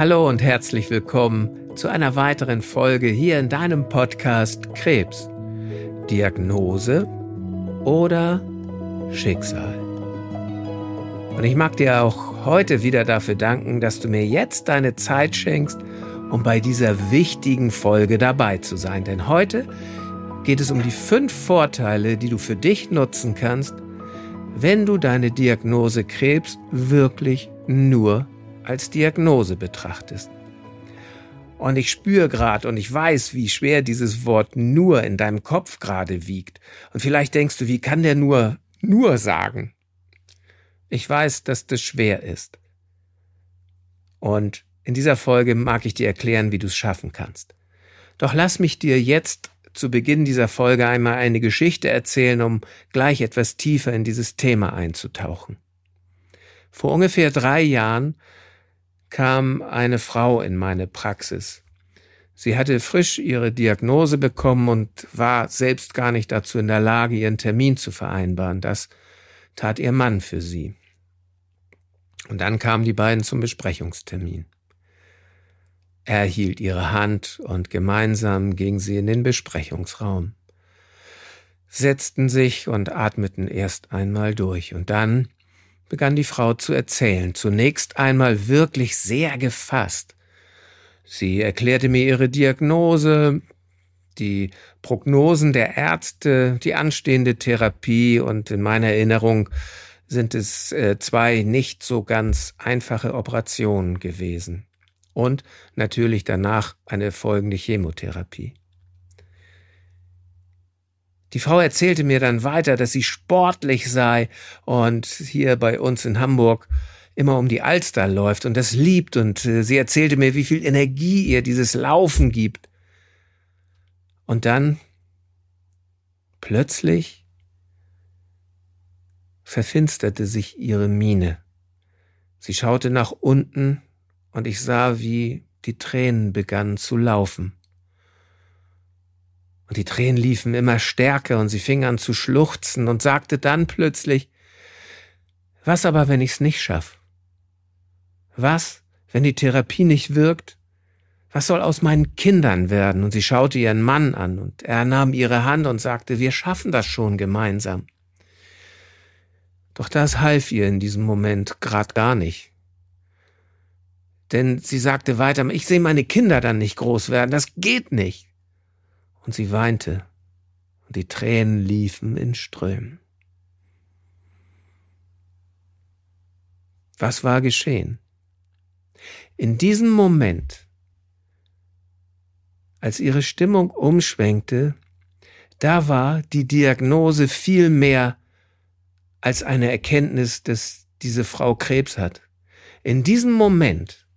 Hallo und herzlich willkommen zu einer weiteren Folge hier in deinem Podcast Krebs. Diagnose oder Schicksal. Und ich mag dir auch heute wieder dafür danken, dass du mir jetzt deine Zeit schenkst, um bei dieser wichtigen Folge dabei zu sein. Denn heute geht es um die fünf Vorteile, die du für dich nutzen kannst, wenn du deine Diagnose Krebs wirklich nur als Diagnose betrachtest. Und ich spüre gerade und ich weiß, wie schwer dieses Wort nur in deinem Kopf gerade wiegt. Und vielleicht denkst du, wie kann der nur nur sagen? Ich weiß, dass das schwer ist. Und in dieser Folge mag ich dir erklären, wie du es schaffen kannst. Doch lass mich dir jetzt zu Beginn dieser Folge einmal eine Geschichte erzählen, um gleich etwas tiefer in dieses Thema einzutauchen. Vor ungefähr drei Jahren kam eine Frau in meine Praxis. Sie hatte frisch ihre Diagnose bekommen und war selbst gar nicht dazu in der Lage, ihren Termin zu vereinbaren. Das tat ihr Mann für sie. Und dann kamen die beiden zum Besprechungstermin. Er hielt ihre Hand und gemeinsam gingen sie in den Besprechungsraum, setzten sich und atmeten erst einmal durch, und dann begann die Frau zu erzählen, zunächst einmal wirklich sehr gefasst. Sie erklärte mir ihre Diagnose, die Prognosen der Ärzte, die anstehende Therapie und in meiner Erinnerung sind es äh, zwei nicht so ganz einfache Operationen gewesen. Und natürlich danach eine folgende Chemotherapie. Die Frau erzählte mir dann weiter, dass sie sportlich sei und hier bei uns in Hamburg immer um die Alster läuft und das liebt und äh, sie erzählte mir, wie viel Energie ihr dieses Laufen gibt. Und dann plötzlich verfinsterte sich ihre Miene. Sie schaute nach unten und ich sah, wie die Tränen begannen zu laufen. Und die Tränen liefen immer stärker und sie fing an zu schluchzen und sagte dann plötzlich, was aber, wenn ich's nicht schaff? Was, wenn die Therapie nicht wirkt? Was soll aus meinen Kindern werden? Und sie schaute ihren Mann an und er nahm ihre Hand und sagte, wir schaffen das schon gemeinsam. Doch das half ihr in diesem Moment grad gar nicht. Denn sie sagte weiter, ich sehe meine Kinder dann nicht groß werden, das geht nicht und sie weinte, und die Tränen liefen in Strömen. Was war geschehen? In diesem Moment, als ihre Stimmung umschwenkte, da war die Diagnose viel mehr als eine Erkenntnis, dass diese Frau Krebs hat. In diesem Moment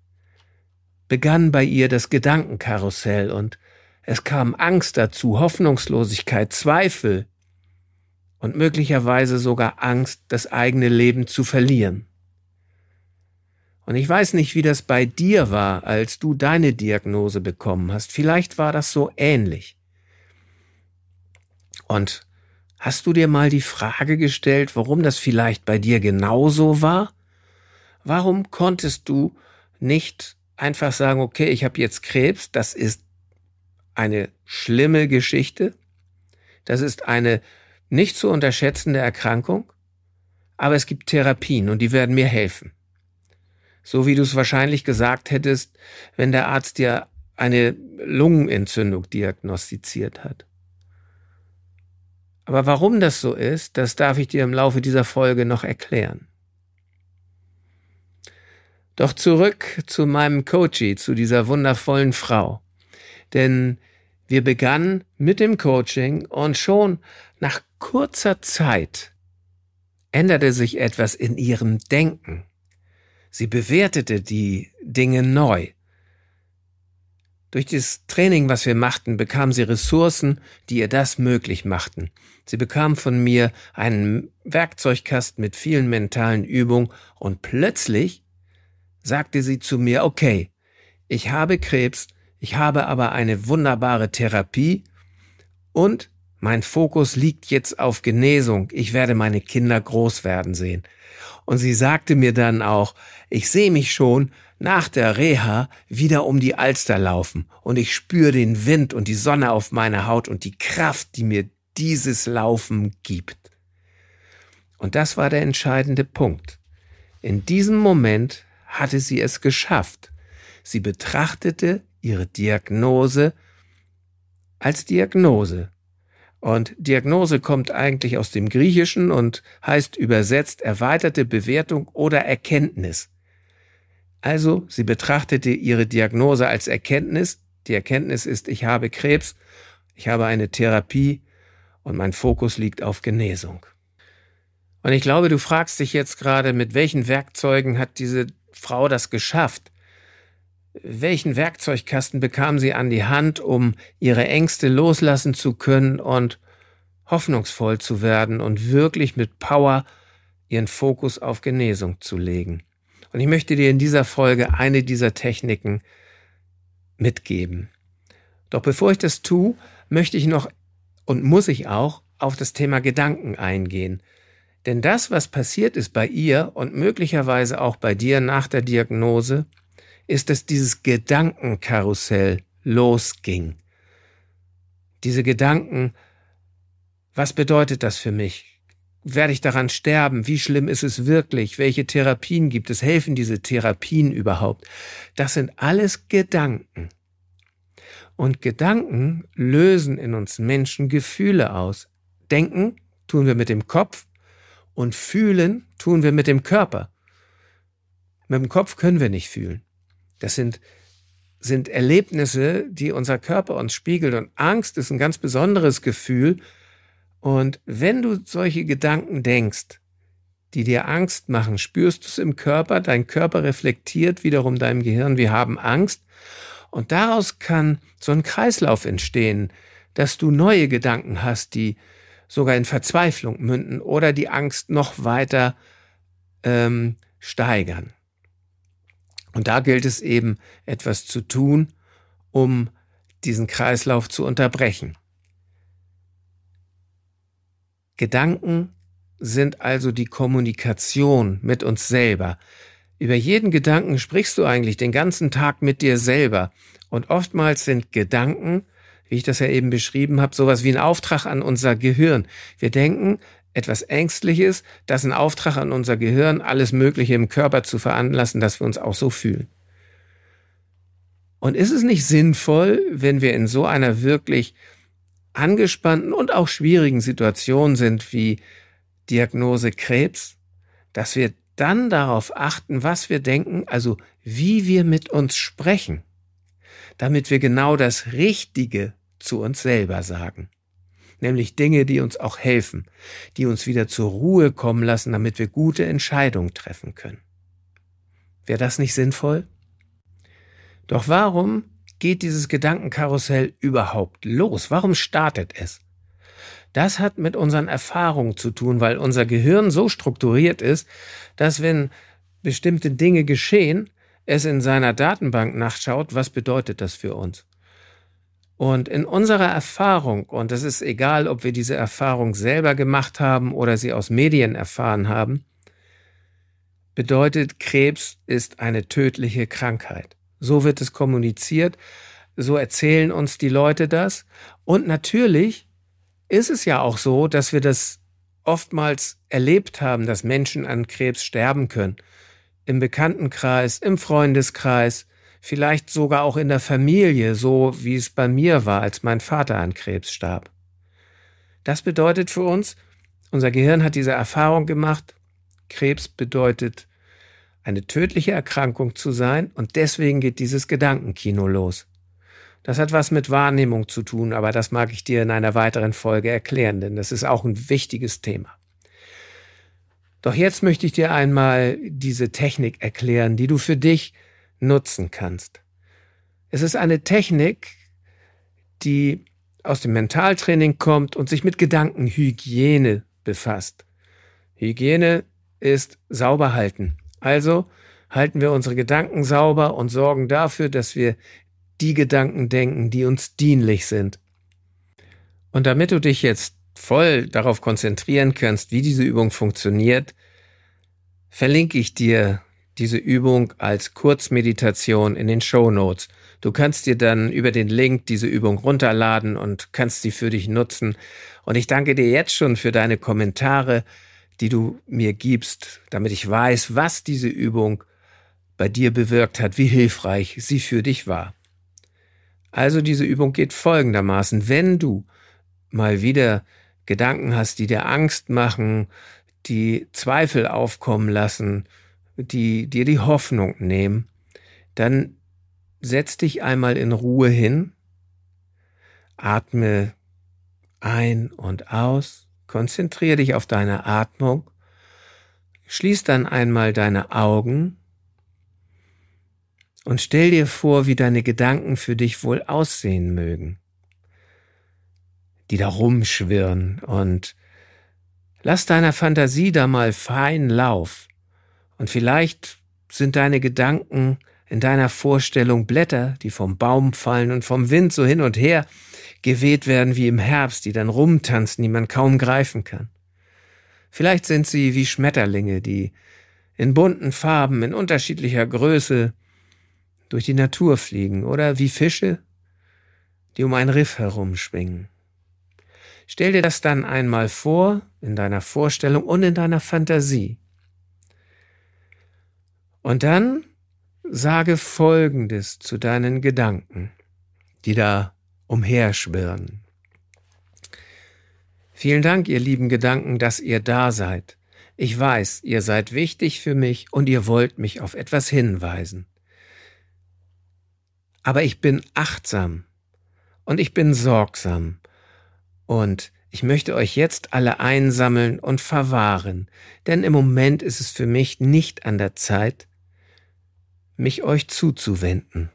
begann bei ihr das Gedankenkarussell und es kam Angst dazu, Hoffnungslosigkeit, Zweifel und möglicherweise sogar Angst, das eigene Leben zu verlieren. Und ich weiß nicht, wie das bei dir war, als du deine Diagnose bekommen hast. Vielleicht war das so ähnlich. Und hast du dir mal die Frage gestellt, warum das vielleicht bei dir genauso war? Warum konntest du nicht einfach sagen, okay, ich habe jetzt Krebs, das ist eine schlimme Geschichte. Das ist eine nicht zu unterschätzende Erkrankung. Aber es gibt Therapien und die werden mir helfen. So wie du es wahrscheinlich gesagt hättest, wenn der Arzt dir eine Lungenentzündung diagnostiziert hat. Aber warum das so ist, das darf ich dir im Laufe dieser Folge noch erklären. Doch zurück zu meinem Coachie, zu dieser wundervollen Frau. Denn wir begannen mit dem Coaching und schon nach kurzer Zeit änderte sich etwas in ihrem Denken. Sie bewertete die Dinge neu. Durch das Training, was wir machten, bekam sie Ressourcen, die ihr das möglich machten. Sie bekam von mir einen Werkzeugkasten mit vielen mentalen Übungen und plötzlich sagte sie zu mir, okay, ich habe Krebs, ich habe aber eine wunderbare Therapie und mein Fokus liegt jetzt auf Genesung. Ich werde meine Kinder groß werden sehen. Und sie sagte mir dann auch, ich sehe mich schon nach der Reha wieder um die Alster laufen und ich spüre den Wind und die Sonne auf meiner Haut und die Kraft, die mir dieses Laufen gibt. Und das war der entscheidende Punkt. In diesem Moment hatte sie es geschafft. Sie betrachtete ihre Diagnose als Diagnose. Und Diagnose kommt eigentlich aus dem Griechischen und heißt übersetzt erweiterte Bewertung oder Erkenntnis. Also, sie betrachtete ihre Diagnose als Erkenntnis. Die Erkenntnis ist, ich habe Krebs, ich habe eine Therapie und mein Fokus liegt auf Genesung. Und ich glaube, du fragst dich jetzt gerade, mit welchen Werkzeugen hat diese Frau das geschafft? Welchen Werkzeugkasten bekam sie an die Hand, um ihre Ängste loslassen zu können und hoffnungsvoll zu werden und wirklich mit Power ihren Fokus auf Genesung zu legen? Und ich möchte dir in dieser Folge eine dieser Techniken mitgeben. Doch bevor ich das tue, möchte ich noch und muss ich auch auf das Thema Gedanken eingehen. Denn das, was passiert ist bei ihr und möglicherweise auch bei dir nach der Diagnose, ist, dass dieses Gedankenkarussell losging. Diese Gedanken, was bedeutet das für mich? Werde ich daran sterben? Wie schlimm ist es wirklich? Welche Therapien gibt es? Helfen diese Therapien überhaupt? Das sind alles Gedanken. Und Gedanken lösen in uns Menschen Gefühle aus. Denken tun wir mit dem Kopf und fühlen tun wir mit dem Körper. Mit dem Kopf können wir nicht fühlen. Das sind, sind Erlebnisse, die unser Körper uns spiegelt. Und Angst ist ein ganz besonderes Gefühl. Und wenn du solche Gedanken denkst, die dir Angst machen, spürst du es im Körper, dein Körper reflektiert wiederum deinem Gehirn, wir haben Angst. Und daraus kann so ein Kreislauf entstehen, dass du neue Gedanken hast, die sogar in Verzweiflung münden oder die Angst noch weiter ähm, steigern. Und da gilt es eben, etwas zu tun, um diesen Kreislauf zu unterbrechen. Gedanken sind also die Kommunikation mit uns selber. Über jeden Gedanken sprichst du eigentlich den ganzen Tag mit dir selber. Und oftmals sind Gedanken, wie ich das ja eben beschrieben habe, sowas wie ein Auftrag an unser Gehirn. Wir denken, etwas Ängstliches, das ein Auftrag an unser Gehirn, alles Mögliche im Körper zu veranlassen, dass wir uns auch so fühlen. Und ist es nicht sinnvoll, wenn wir in so einer wirklich angespannten und auch schwierigen Situation sind wie Diagnose Krebs, dass wir dann darauf achten, was wir denken, also wie wir mit uns sprechen, damit wir genau das Richtige zu uns selber sagen nämlich Dinge, die uns auch helfen, die uns wieder zur Ruhe kommen lassen, damit wir gute Entscheidungen treffen können. Wäre das nicht sinnvoll? Doch warum geht dieses Gedankenkarussell überhaupt los? Warum startet es? Das hat mit unseren Erfahrungen zu tun, weil unser Gehirn so strukturiert ist, dass wenn bestimmte Dinge geschehen, es in seiner Datenbank nachschaut, was bedeutet das für uns? Und in unserer Erfahrung, und es ist egal, ob wir diese Erfahrung selber gemacht haben oder sie aus Medien erfahren haben, bedeutet, Krebs ist eine tödliche Krankheit. So wird es kommuniziert, so erzählen uns die Leute das. Und natürlich ist es ja auch so, dass wir das oftmals erlebt haben, dass Menschen an Krebs sterben können. Im Bekanntenkreis, im Freundeskreis, vielleicht sogar auch in der Familie, so wie es bei mir war, als mein Vater an Krebs starb. Das bedeutet für uns, unser Gehirn hat diese Erfahrung gemacht, Krebs bedeutet eine tödliche Erkrankung zu sein und deswegen geht dieses Gedankenkino los. Das hat was mit Wahrnehmung zu tun, aber das mag ich dir in einer weiteren Folge erklären, denn das ist auch ein wichtiges Thema. Doch jetzt möchte ich dir einmal diese Technik erklären, die du für dich nutzen kannst. Es ist eine Technik, die aus dem Mentaltraining kommt und sich mit Gedankenhygiene befasst. Hygiene ist sauber halten. Also halten wir unsere Gedanken sauber und sorgen dafür, dass wir die Gedanken denken, die uns dienlich sind. Und damit du dich jetzt voll darauf konzentrieren kannst, wie diese Übung funktioniert, verlinke ich dir diese Übung als Kurzmeditation in den Show Notes. Du kannst dir dann über den Link diese Übung runterladen und kannst sie für dich nutzen. Und ich danke dir jetzt schon für deine Kommentare, die du mir gibst, damit ich weiß, was diese Übung bei dir bewirkt hat, wie hilfreich sie für dich war. Also diese Übung geht folgendermaßen. Wenn du mal wieder Gedanken hast, die dir Angst machen, die Zweifel aufkommen lassen, die dir die Hoffnung nehmen, dann setz dich einmal in Ruhe hin, atme ein und aus, konzentriere dich auf deine Atmung, schließ dann einmal deine Augen und stell dir vor, wie deine Gedanken für dich wohl aussehen mögen, die da rumschwirren und lass deiner Fantasie da mal fein Lauf. Und vielleicht sind deine Gedanken in deiner Vorstellung Blätter, die vom Baum fallen und vom Wind so hin und her geweht werden wie im Herbst, die dann rumtanzen, die man kaum greifen kann. Vielleicht sind sie wie Schmetterlinge, die in bunten Farben, in unterschiedlicher Größe durch die Natur fliegen oder wie Fische, die um ein Riff herumschwingen. Stell dir das dann einmal vor, in deiner Vorstellung und in deiner Fantasie. Und dann sage Folgendes zu deinen Gedanken, die da umherschwirren. Vielen Dank, ihr lieben Gedanken, dass ihr da seid. Ich weiß, ihr seid wichtig für mich und ihr wollt mich auf etwas hinweisen. Aber ich bin achtsam und ich bin sorgsam und ich möchte euch jetzt alle einsammeln und verwahren, denn im Moment ist es für mich nicht an der Zeit, mich euch zuzuwenden.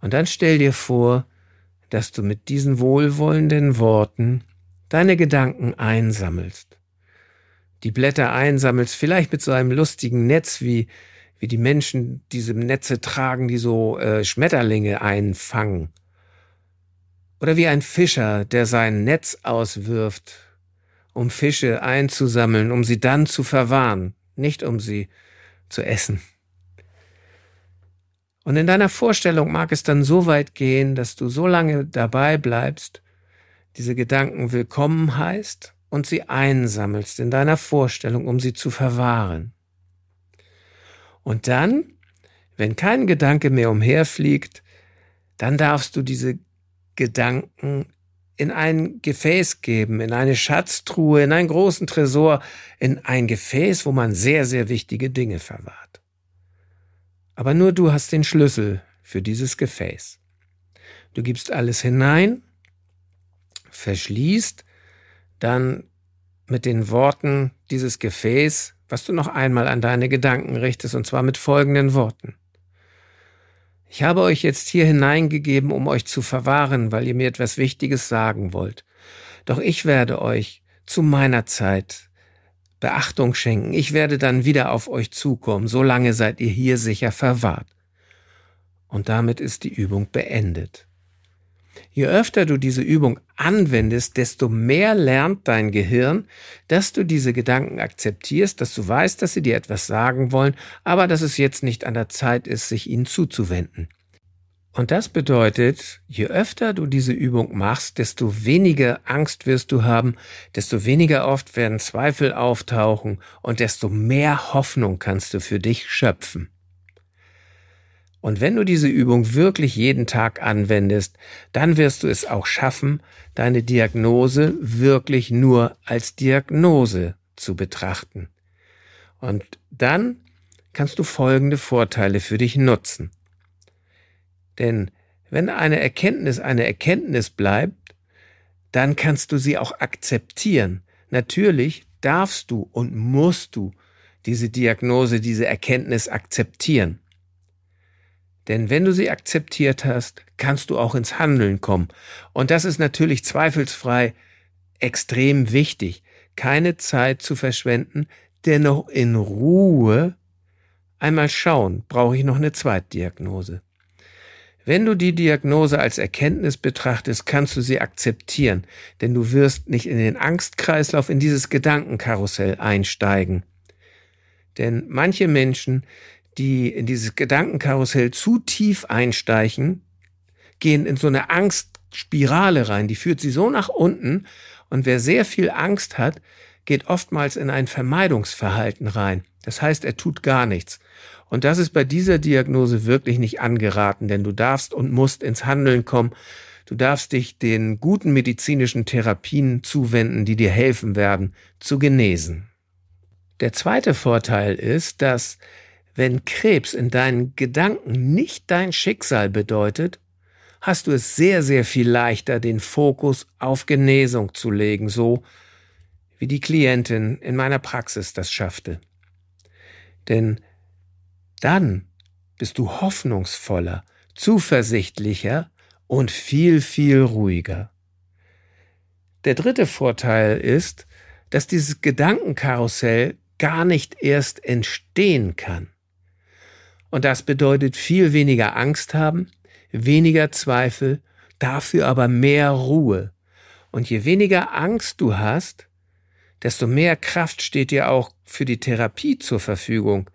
Und dann stell dir vor, dass du mit diesen wohlwollenden Worten deine Gedanken einsammelst. Die Blätter einsammelst, vielleicht mit so einem lustigen Netz, wie, wie die Menschen diese Netze tragen, die so äh, Schmetterlinge einfangen. Oder wie ein Fischer, der sein Netz auswirft, um Fische einzusammeln, um sie dann zu verwahren, nicht um sie zu essen. Und in deiner Vorstellung mag es dann so weit gehen, dass du so lange dabei bleibst, diese Gedanken willkommen heißt und sie einsammelst in deiner Vorstellung, um sie zu verwahren. Und dann, wenn kein Gedanke mehr umherfliegt, dann darfst du diese Gedanken in ein Gefäß geben, in eine Schatztruhe, in einen großen Tresor, in ein Gefäß, wo man sehr, sehr wichtige Dinge verwahrt. Aber nur du hast den Schlüssel für dieses Gefäß. Du gibst alles hinein, verschließt, dann mit den Worten dieses Gefäß, was du noch einmal an deine Gedanken richtest, und zwar mit folgenden Worten. Ich habe euch jetzt hier hineingegeben, um euch zu verwahren, weil ihr mir etwas Wichtiges sagen wollt. Doch ich werde euch zu meiner Zeit Beachtung schenken. Ich werde dann wieder auf euch zukommen. Solange seid ihr hier sicher verwahrt. Und damit ist die Übung beendet. Je öfter du diese Übung anwendest, desto mehr lernt dein Gehirn, dass du diese Gedanken akzeptierst, dass du weißt, dass sie dir etwas sagen wollen, aber dass es jetzt nicht an der Zeit ist, sich ihnen zuzuwenden. Und das bedeutet, je öfter du diese Übung machst, desto weniger Angst wirst du haben, desto weniger oft werden Zweifel auftauchen und desto mehr Hoffnung kannst du für dich schöpfen. Und wenn du diese Übung wirklich jeden Tag anwendest, dann wirst du es auch schaffen, deine Diagnose wirklich nur als Diagnose zu betrachten. Und dann kannst du folgende Vorteile für dich nutzen. Denn wenn eine Erkenntnis eine Erkenntnis bleibt, dann kannst du sie auch akzeptieren. Natürlich darfst du und musst du diese Diagnose, diese Erkenntnis akzeptieren. Denn wenn du sie akzeptiert hast, kannst du auch ins Handeln kommen. Und das ist natürlich zweifelsfrei extrem wichtig, keine Zeit zu verschwenden, dennoch in Ruhe einmal schauen, brauche ich noch eine Zweitdiagnose. Wenn du die Diagnose als Erkenntnis betrachtest, kannst du sie akzeptieren, denn du wirst nicht in den Angstkreislauf, in dieses Gedankenkarussell einsteigen. Denn manche Menschen, die in dieses Gedankenkarussell zu tief einsteigen, gehen in so eine Angstspirale rein. Die führt sie so nach unten. Und wer sehr viel Angst hat, geht oftmals in ein Vermeidungsverhalten rein. Das heißt, er tut gar nichts. Und das ist bei dieser Diagnose wirklich nicht angeraten, denn du darfst und musst ins Handeln kommen. Du darfst dich den guten medizinischen Therapien zuwenden, die dir helfen werden, zu genesen. Der zweite Vorteil ist, dass wenn Krebs in deinen Gedanken nicht dein Schicksal bedeutet, hast du es sehr, sehr viel leichter, den Fokus auf Genesung zu legen, so wie die Klientin in meiner Praxis das schaffte. Denn dann bist du hoffnungsvoller, zuversichtlicher und viel, viel ruhiger. Der dritte Vorteil ist, dass dieses Gedankenkarussell gar nicht erst entstehen kann. Und das bedeutet viel weniger Angst haben, weniger Zweifel, dafür aber mehr Ruhe. Und je weniger Angst du hast, desto mehr Kraft steht dir auch für die Therapie zur Verfügung.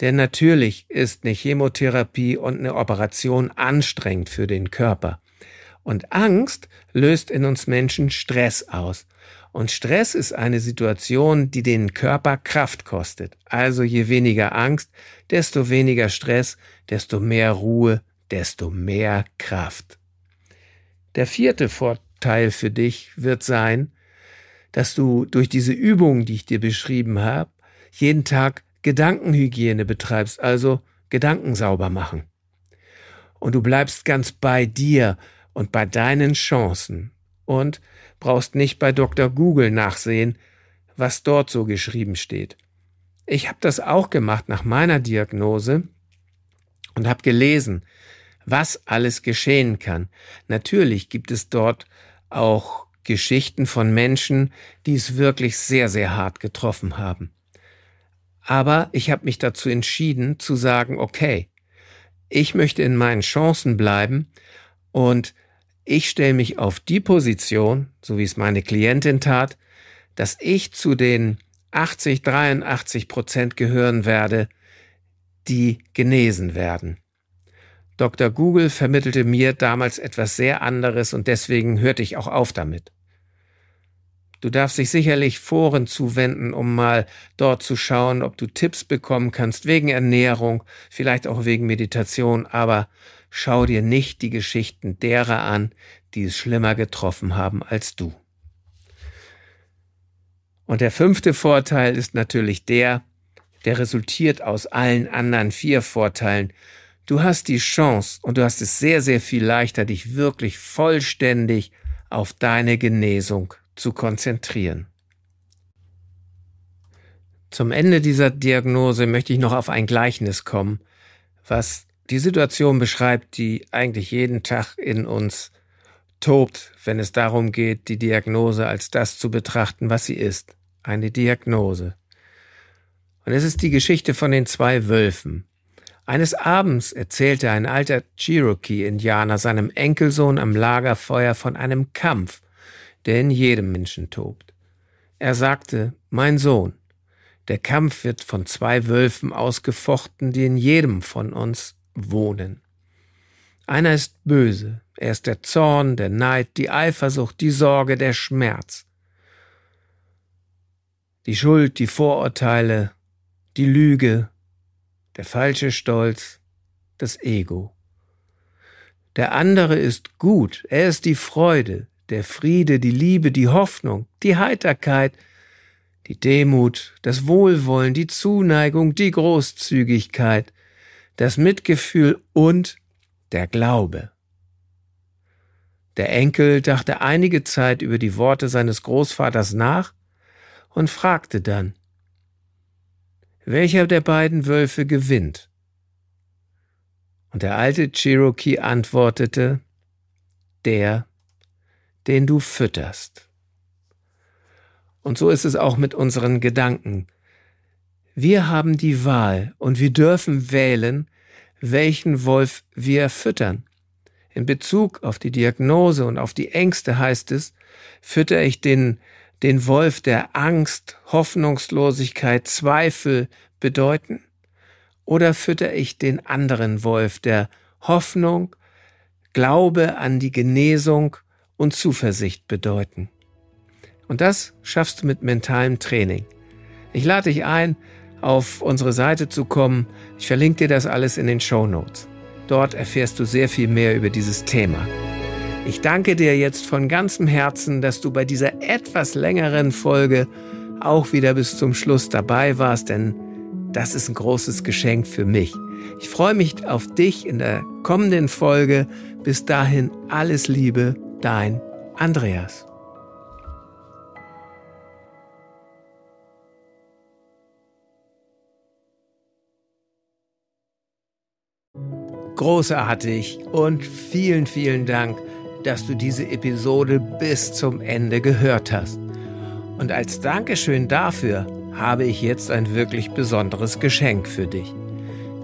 Denn natürlich ist eine Chemotherapie und eine Operation anstrengend für den Körper. Und Angst löst in uns Menschen Stress aus. Und Stress ist eine Situation, die den Körper Kraft kostet. Also je weniger Angst, desto weniger Stress, desto mehr Ruhe, desto mehr Kraft. Der vierte Vorteil für dich wird sein, dass du durch diese Übungen, die ich dir beschrieben habe, jeden Tag Gedankenhygiene betreibst, also Gedanken sauber machen. Und du bleibst ganz bei dir und bei deinen Chancen und brauchst nicht bei Dr. Google nachsehen, was dort so geschrieben steht. Ich habe das auch gemacht nach meiner Diagnose und habe gelesen, was alles geschehen kann. Natürlich gibt es dort auch Geschichten von Menschen, die es wirklich sehr, sehr hart getroffen haben. Aber ich habe mich dazu entschieden zu sagen, okay, ich möchte in meinen Chancen bleiben und ich stelle mich auf die Position, so wie es meine Klientin tat, dass ich zu den 80, 83 Prozent gehören werde, die genesen werden. Dr. Google vermittelte mir damals etwas sehr anderes und deswegen hörte ich auch auf damit. Du darfst dich sicherlich Foren zuwenden, um mal dort zu schauen, ob du Tipps bekommen kannst wegen Ernährung, vielleicht auch wegen Meditation, aber schau dir nicht die Geschichten derer an, die es schlimmer getroffen haben als du. Und der fünfte Vorteil ist natürlich der, der resultiert aus allen anderen vier Vorteilen. Du hast die Chance und du hast es sehr, sehr viel leichter, dich wirklich vollständig auf deine Genesung zu konzentrieren. Zum Ende dieser Diagnose möchte ich noch auf ein Gleichnis kommen, was die Situation beschreibt, die eigentlich jeden Tag in uns tobt, wenn es darum geht, die Diagnose als das zu betrachten, was sie ist, eine Diagnose. Und es ist die Geschichte von den zwei Wölfen. Eines Abends erzählte ein alter Cherokee-Indianer seinem Enkelsohn am Lagerfeuer von einem Kampf, der in jedem Menschen tobt. Er sagte, mein Sohn, der Kampf wird von zwei Wölfen ausgefochten, die in jedem von uns wohnen. Einer ist böse, er ist der Zorn, der Neid, die Eifersucht, die Sorge, der Schmerz. Die Schuld, die Vorurteile, die Lüge, der falsche Stolz, das Ego. Der andere ist gut, er ist die Freude, der Friede, die Liebe, die Hoffnung, die Heiterkeit, die Demut, das Wohlwollen, die Zuneigung, die Großzügigkeit, das Mitgefühl und der Glaube. Der Enkel dachte einige Zeit über die Worte seines Großvaters nach und fragte dann, welcher der beiden Wölfe gewinnt? Und der alte Cherokee antwortete, der, den du fütterst. Und so ist es auch mit unseren Gedanken. Wir haben die Wahl und wir dürfen wählen, welchen Wolf wir füttern. In Bezug auf die Diagnose und auf die Ängste heißt es, fütter ich den den Wolf der Angst, Hoffnungslosigkeit, Zweifel bedeuten? Oder fütter ich den anderen Wolf der Hoffnung, Glaube an die Genesung und Zuversicht bedeuten? Und das schaffst du mit mentalem Training. Ich lade dich ein, auf unsere Seite zu kommen. Ich verlinke dir das alles in den Show Notes. Dort erfährst du sehr viel mehr über dieses Thema. Ich danke dir jetzt von ganzem Herzen, dass du bei dieser etwas längeren Folge auch wieder bis zum Schluss dabei warst, denn das ist ein großes Geschenk für mich. Ich freue mich auf dich in der kommenden Folge. Bis dahin alles Liebe, dein Andreas. Großartig und vielen, vielen Dank dass du diese Episode bis zum Ende gehört hast. Und als Dankeschön dafür habe ich jetzt ein wirklich besonderes Geschenk für dich.